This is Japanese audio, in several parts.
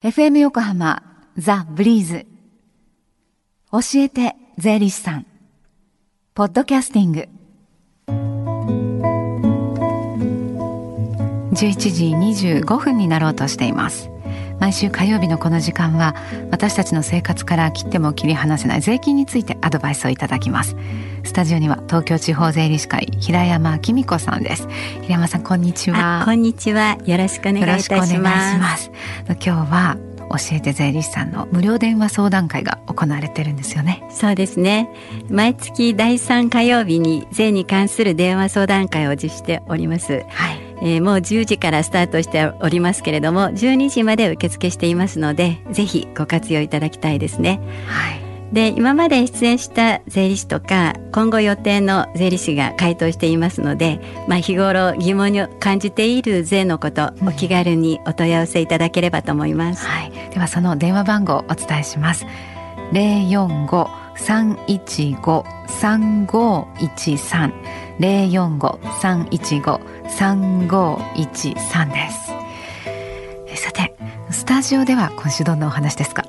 FM 横浜ザ・ブリーズ。教えて税理士さん。ポッドキャスティング。11時25分になろうとしています。毎週火曜日のこの時間は私たちの生活から切っても切り離せない税金についてアドバイスをいただきます。スタジオには東京地方税理士会平山紀美子さんです。平山さんこんにちは。こんにちは。よろしくお願いいたします。今日は教えて税理士さんの無料電話相談会が行われてるんですよね。そうですね。毎月第3火曜日に税に関する電話相談会を実施しております。はいえー、もう10時からスタートしておりますけれども12時まで受付していますのでぜひご活用いただきたいですね。はい。で今まで出演した税理士とか今後予定の税理士が回答していますので、まあ、日頃疑問に感じている税のこと、お気軽にお問い合わせいただければと思います、はい、ではその電話番号をお伝えします。045-315-3513 045-315-3513です。さてスタジオでは今週どんなお話ですか？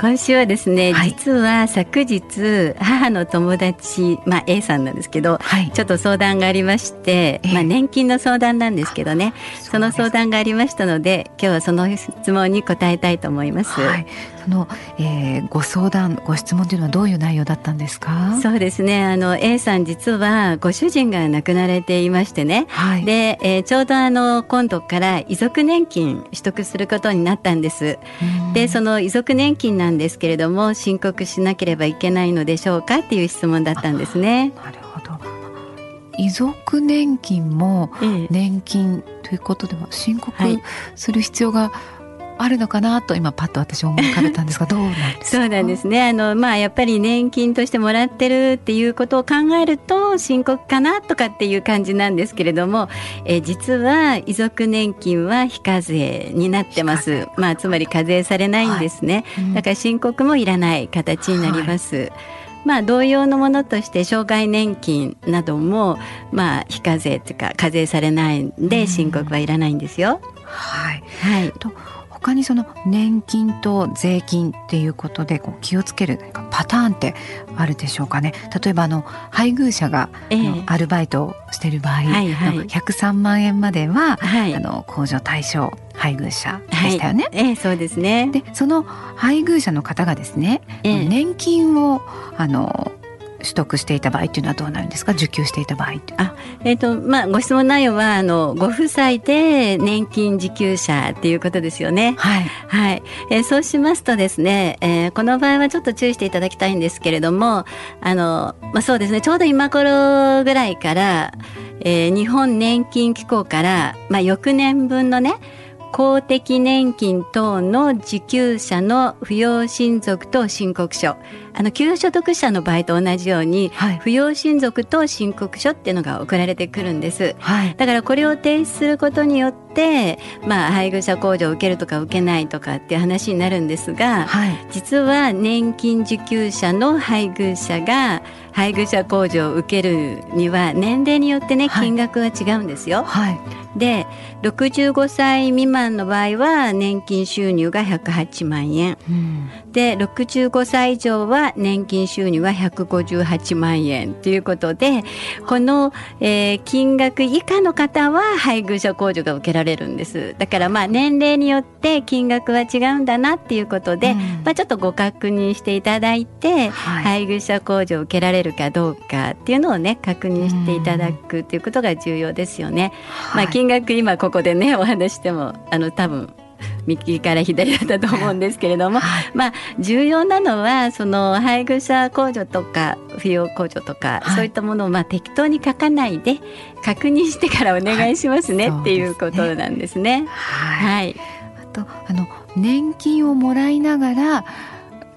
今週はですね、はい、実は昨日母の友達、まあ、A さんなんですけど、はい、ちょっと相談がありまして、まあ、年金の相談なんですけどねその相談がありましたので今日はその質問に答えたいと思います。はい、その、えー、ご相談ご質問というのはどういう内容だったんですか？そうですね。あの A さん実はご主人が亡くなられていましてね、はい、で、えー、ちょうどあの今度から遺族年金取得することになったんです。でその遺族年金なんですけれども申告しなければいけないのでしょうかっていう質問だったんですね。なるほど。遺族年金も年金ということでは申告する必要が、あるのかなと今パッと私思い浮かべたんですがどうなんですそうなんですね。あのまあやっぱり年金としてもらってるっていうことを考えると深刻かなとかっていう感じなんですけれども、え実は遺族年金は非課税になってます。まあつまり課税されないんですね、はい。うん、だから申告もいらない形になります。はい。まあ、同様のものとして障害年金なども、まあ、非課税というか課税されないんで申告はいらないんですよ。はい、はい、と他にその年金と税金っていうことでこう気をつけるパターンってあるでしょうかね。例えばあの配偶者が、えー、アルバイトをしてる場合、はいはい、103万円までは、はい、あの控除対象配偶者でしたよね。はい、えー、そうですね。でその配偶者の方がですね、えー、年金をあの取得していた場合っていうのはどうなるんですか？受給していた場合あ、えーとまあ、ご質問内容はあのご夫妻で年金受給者っていうことですよね。はい、はい。えー、そうしますとですね、えー、この場合はちょっと注意していただきたいんですけれどもあの、まあ、そうですねちょうど今頃ぐらいから、えー、日本年金機構から、まあ、翌年分のね公的年金等の受給者の扶養親族と申告書。あの給与所得者の場合と同じように、はい、扶養親族と申告書っていうのが送られてくるんです、はい、だからこれを提出することによってまあ配偶者控除を受けるとか受けないとかっていう話になるんですが、はい、実は年金受給者の配偶者が配偶者控除を受けるには年齢によってね金額が違うんですよ。はい、で65歳未満の場合は年金収入が108万円、うん、で65歳以上は年金収入は158万円。ということでこの、えー、金額以下の方は配偶者控除が受けられるんです。だからまあ年齢によって金額は違うんだなっていうことで、うん、まあ、ちょっとご確認していただいて、はい、配偶者控除を受けられるかどうかっていうのをね確認していただくっていうことが重要ですよね。まあ、金額今ここでねお話してもあの多分右から左だったと思うんですけれども、はい、まあ重要なのはその配偶者控除とか扶養控除とか、はい、そういったものをまあ適当に書かないで確認してからお願いしますね、はい、っていうことなんですね。はい、あとあの年金をもらいながら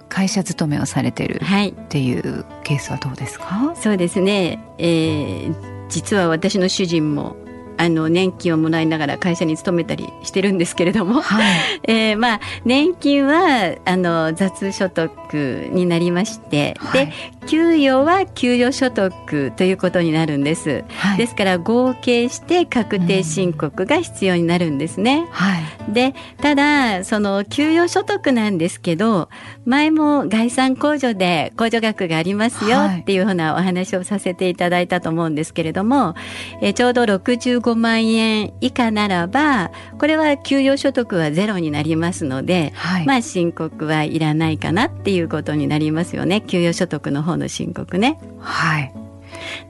会社勤めをされてるっていうケースはどうですか、そうですね、えー、実は私の主人もあの年金をもらいながら会社に勤めたりしてるんですけれども、はい、えー、まあ年金はあの雑所得得になりまして、はい、で給与は給与所得ということになるんです、はい、ですから合計して確定申告が必要になるんですね、うん、でただその給与所得なんですけど前も概算控除で控除額がありますよっていうふうなお話をさせていただいたと思うんですけれども、えちょうど65万円以下ならばこれは給与所得はゼロになりますので、はい、まあ申告はいらないかなっていうことになりますよね。給与所得の方の申告ね。はい。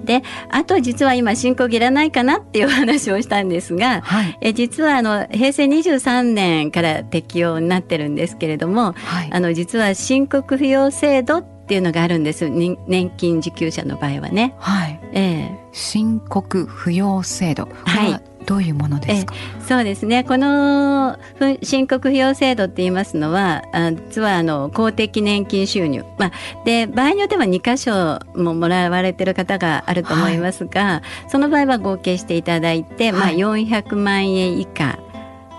であと実は今申告いらないかなっていう話をしたんですが、はい、え実はあの平成23年から適用になってるんですけれども、はい、あの実は申告不要制度っていうのがあるんです。年金受給者の場合はね。はい、えー、申告不要制度。はいどういうものですか？そうですね。この申告費用制度って言いますのは実はあの公的年金収入、まあ、で場合によっては2箇所ももらわれてる方があると思いますが、はい、その場合は合計していただいて、はい、まあ、400万円以下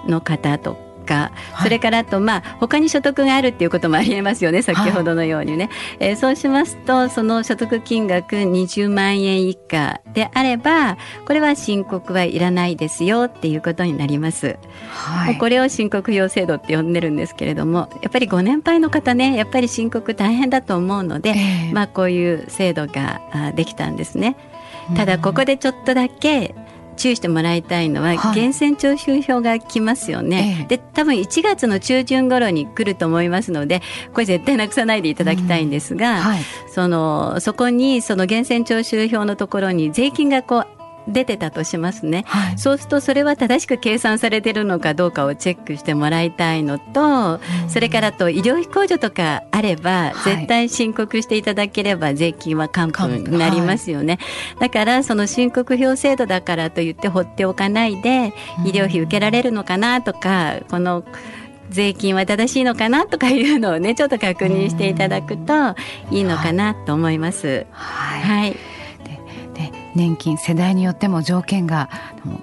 の方とか、はい、それからあとまあ他に所得があるっていうこともありえますよね先ほどのようにね、はい、えー、そうしますとその所得金額20万円以下であればこれは申告はいらないですよっていうことになります、はい、これを申告用制度って呼んでるんですけれどもやっぱりご年配の方ねやっぱり申告大変だと思うので、えー、まあこういう制度ができたんですね。ただここでちょっとだけ注意してもらいたいのは、はい、源泉徴収票が来ますよね、ええ、で多分1月の中旬頃に来ると思いますのでこれ絶対なくさないでいただきたいんですが、うん。はい、そのそこにその源泉徴収票のところに税金がこう出てたとしますね、はい、そうするとそれは正しく計算されてるのかどうかをチェックしてもらいたいのと、うん、それからと医療費控除とかあれば、絶対申告していただければ税金は還付になりますよね、はい、だからその申告表制度だからといって放っておかないで医療費受けられるのかなとか、この税金は正しいのかなとかいうのをねちょっと確認していただくといいのかなと思います。はい、はい年金世代によっても条件が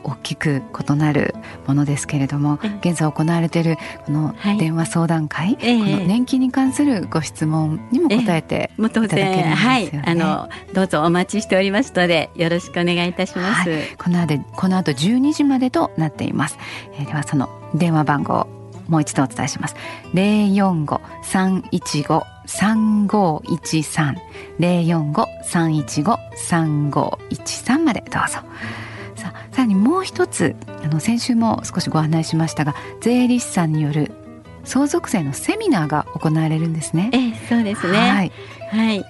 大きく異なるものですけれども、現在行われているこの電話相談会、はい、この年金に関するご質問にも答えていただけるんですよね、はい、あのどうぞお待ちしておりますのでよろしくお願いいたします、はい、この後この後12時までとなっています、えー、ではその電話番号もう一度お伝えします045-315-3513 045-315-3513までどうぞさあさらにもう一つあの先週も少しご案内しましたが税理士さんによる相続税のセミナーが行われるんですね。えそうですね。はい。はい。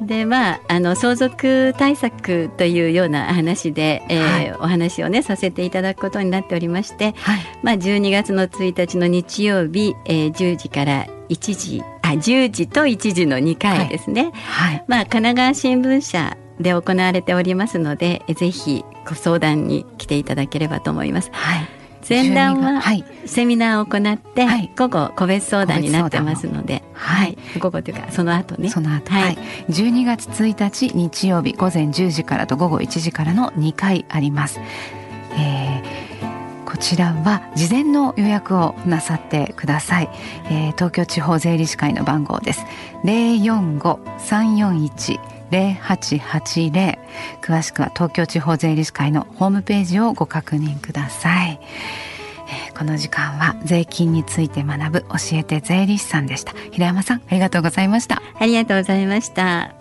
でまあ、あの相続対策というような話で、えー、はい、お話をねさせていただくことになっておりまして、はい、まあ、12月の1日の日曜日、えー、10時から1時あ10時と1時の2回ですね、はい、まあ、神奈川新聞社で行われておりますのでぜひご相談に来ていただければと思います。はい。前段はセミナーを行って、はい、午後個別相談になってますので、はい、午後というかその後ね。その後、はい、12月1日日曜日午前10時からと午後1時からの2回あります。えーこちらは事前の予約をなさってください、えー、東京地方税理士会の番号です。045-341 0880詳しくは東京地方税理士会のホームページをご確認ください、えー、この時間は税金について学ぶ教えて税理士さんでした。平山さんありがとうございました。ありがとうございました。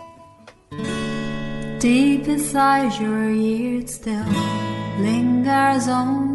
Deep inside your ears still lingers on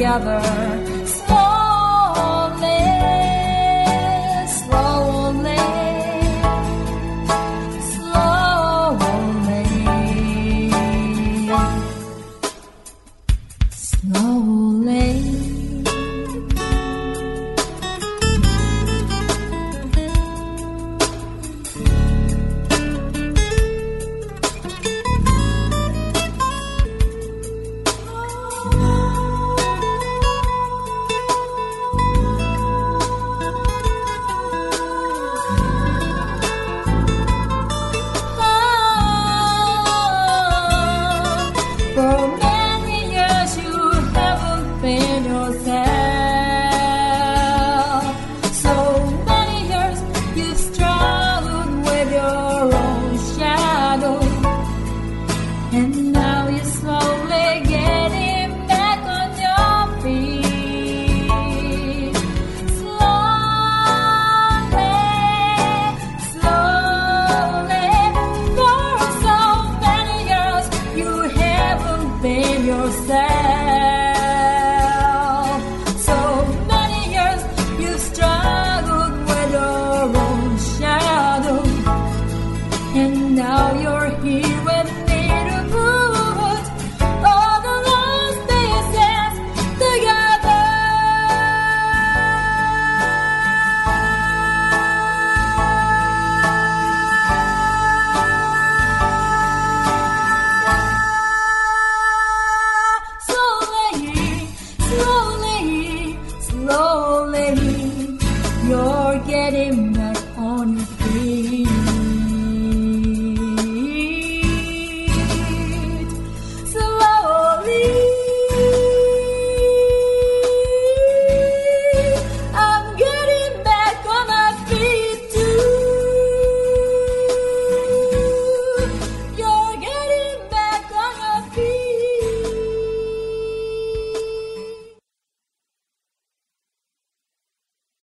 Together.